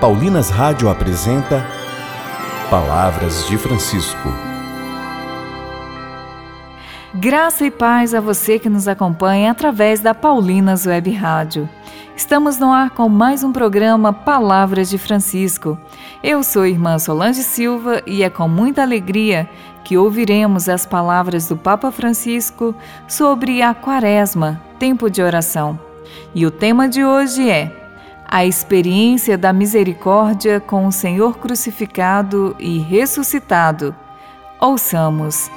Paulinas Rádio apresenta Palavras de Francisco. Graça e paz a você que nos acompanha através da Paulinas Web Rádio. Estamos no ar com mais um programa Palavras de Francisco. Eu sou irmã Solange Silva e é com muita alegria que ouviremos as palavras do Papa Francisco sobre a Quaresma, tempo de oração. E o tema de hoje é a experiência da misericórdia com o Senhor crucificado e ressuscitado. Ouçamos.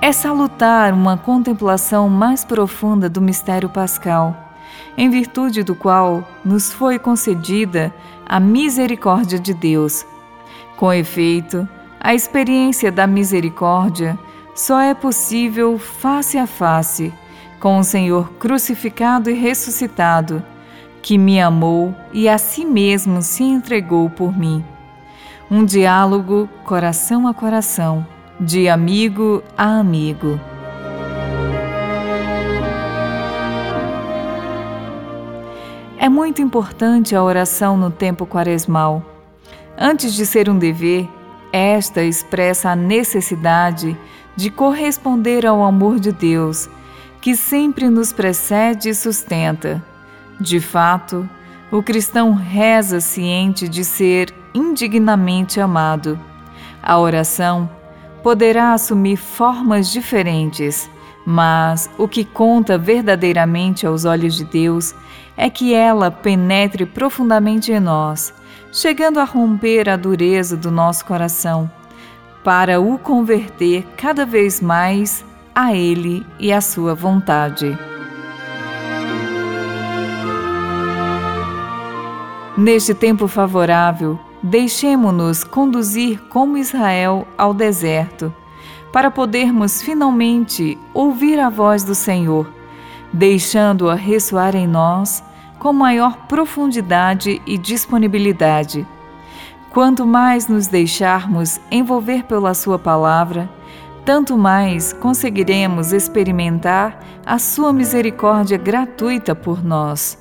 É salutar uma contemplação mais profunda do mistério pascal, em virtude do qual nos foi concedida a misericórdia de Deus. Com efeito, a experiência da misericórdia só é possível face a face com o Senhor crucificado e ressuscitado, que me amou e a si mesmo se entregou por mim. Um diálogo coração a coração, de amigo a amigo. É muito importante a oração no tempo quaresmal. Antes de ser um dever, esta expressa a necessidade de corresponder ao amor de Deus que sempre nos precede e sustenta. De fato, o cristão reza ciente de ser indignamente amado. A oração poderá assumir formas diferentes, mas o que conta verdadeiramente aos olhos de Deus é que ela penetre profundamente em nós, chegando a romper a dureza do nosso coração, para o converter cada vez mais a Ele e à Sua vontade. Neste tempo favorável, deixemo-nos conduzir como Israel ao deserto, para podermos finalmente ouvir a voz do Senhor, deixando-a ressoar em nós com maior profundidade e disponibilidade. Quanto mais nos deixarmos envolver pela Sua palavra, tanto mais conseguiremos experimentar a Sua misericórdia gratuita por nós.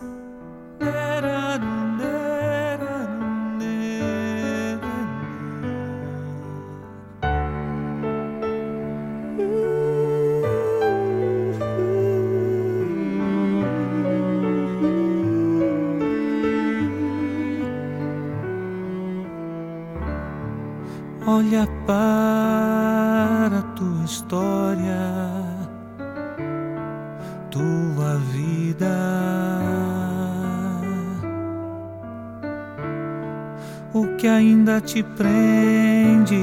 Olha para tua história, tua vida. O que ainda te prende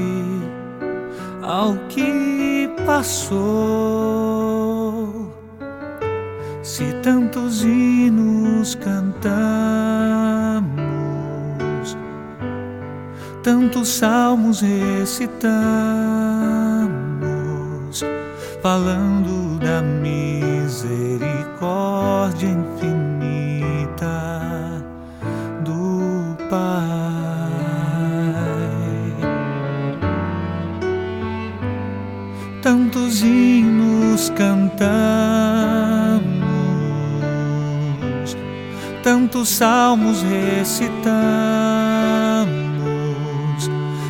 ao que passou? Se tantos hinos cantamos tantos salmos recitamos, falando da misericórdia infinita do Pai. Tantos hinos cantamos, tantos salmos recitamos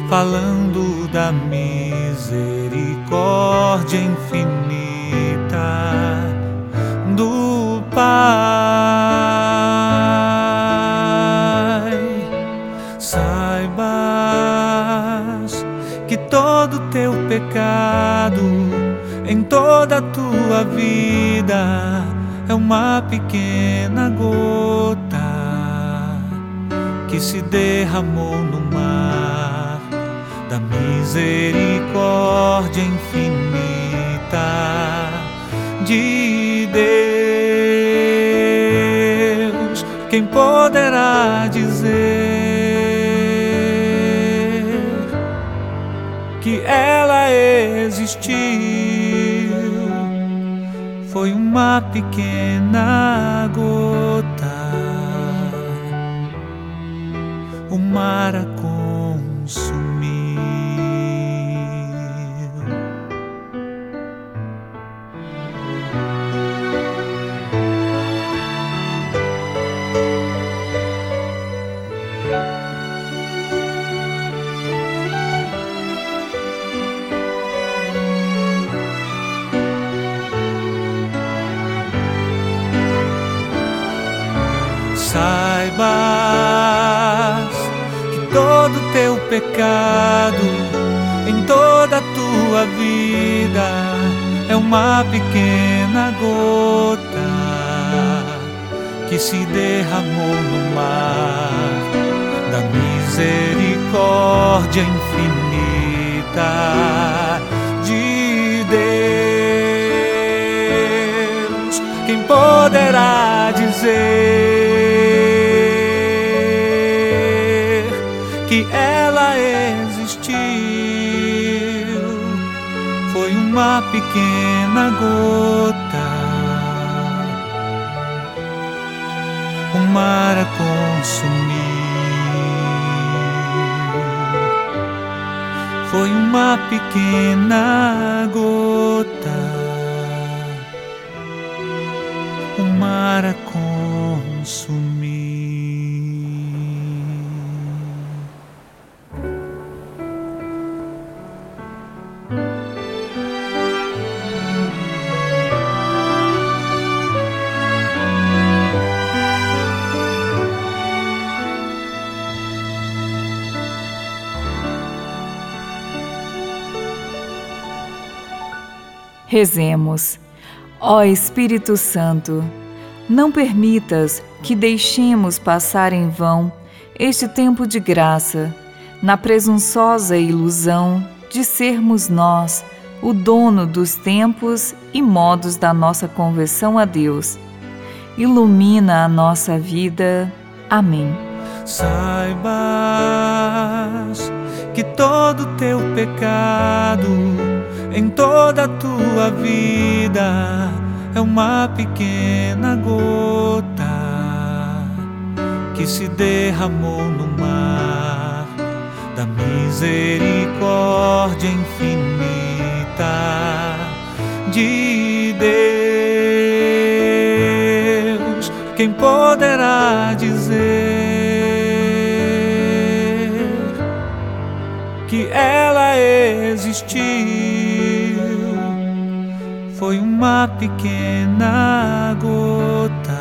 falando da misericórdia infinita do Pai. Saibas que todo teu pecado em toda a tua vida é uma pequena gota que se derramou no mar da misericórdia infinita de Deus. Quem poderá dizer que ela existiu? Foi uma pequena gota, o mar que todo teu pecado em toda a tua vida é uma pequena gota que se derramou no mar da misericórdia infinita de Deus. Quem poderá dizer que ela existiu? Foi uma pequena gota o mar a consumir. Foi uma pequena gota, o mar a consumir. Rezemos. Ó Espírito Santo, não permitas que deixemos passar em vão este tempo de graça, na presunçosa ilusão de sermos nós o dono dos tempos e modos da nossa conversão a Deus. Ilumina a nossa vida. Amém. Saibas que todo teu pecado em toda a tua vida é uma pequena gota que se derramou no mar da misericórdia infinita de Deus. Quem poderá dizer? que ela existiu. Foi uma pequena gota,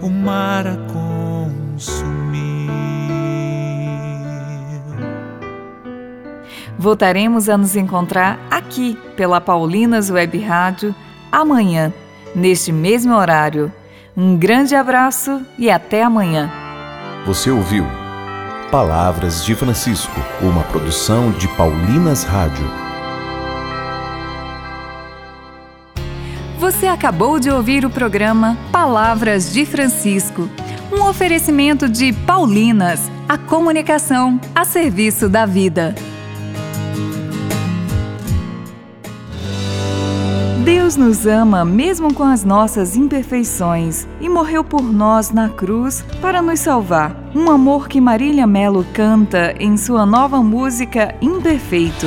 o mar a consumiu. Voltaremos a nos encontrar aqui pela Paulinas Web Rádio amanhã, neste mesmo horário. Um grande abraço e até amanhã. Você ouviu? Palavras de Francisco, uma produção de Paulinas Rádio. Você acabou de ouvir o programa Palavras de Francisco, um oferecimento de Paulinas, a comunicação a serviço da vida. Deus nos ama mesmo com as nossas imperfeições e morreu por nós na cruz para nos salvar. Um amor que Marília Melo canta em sua nova música Imperfeito.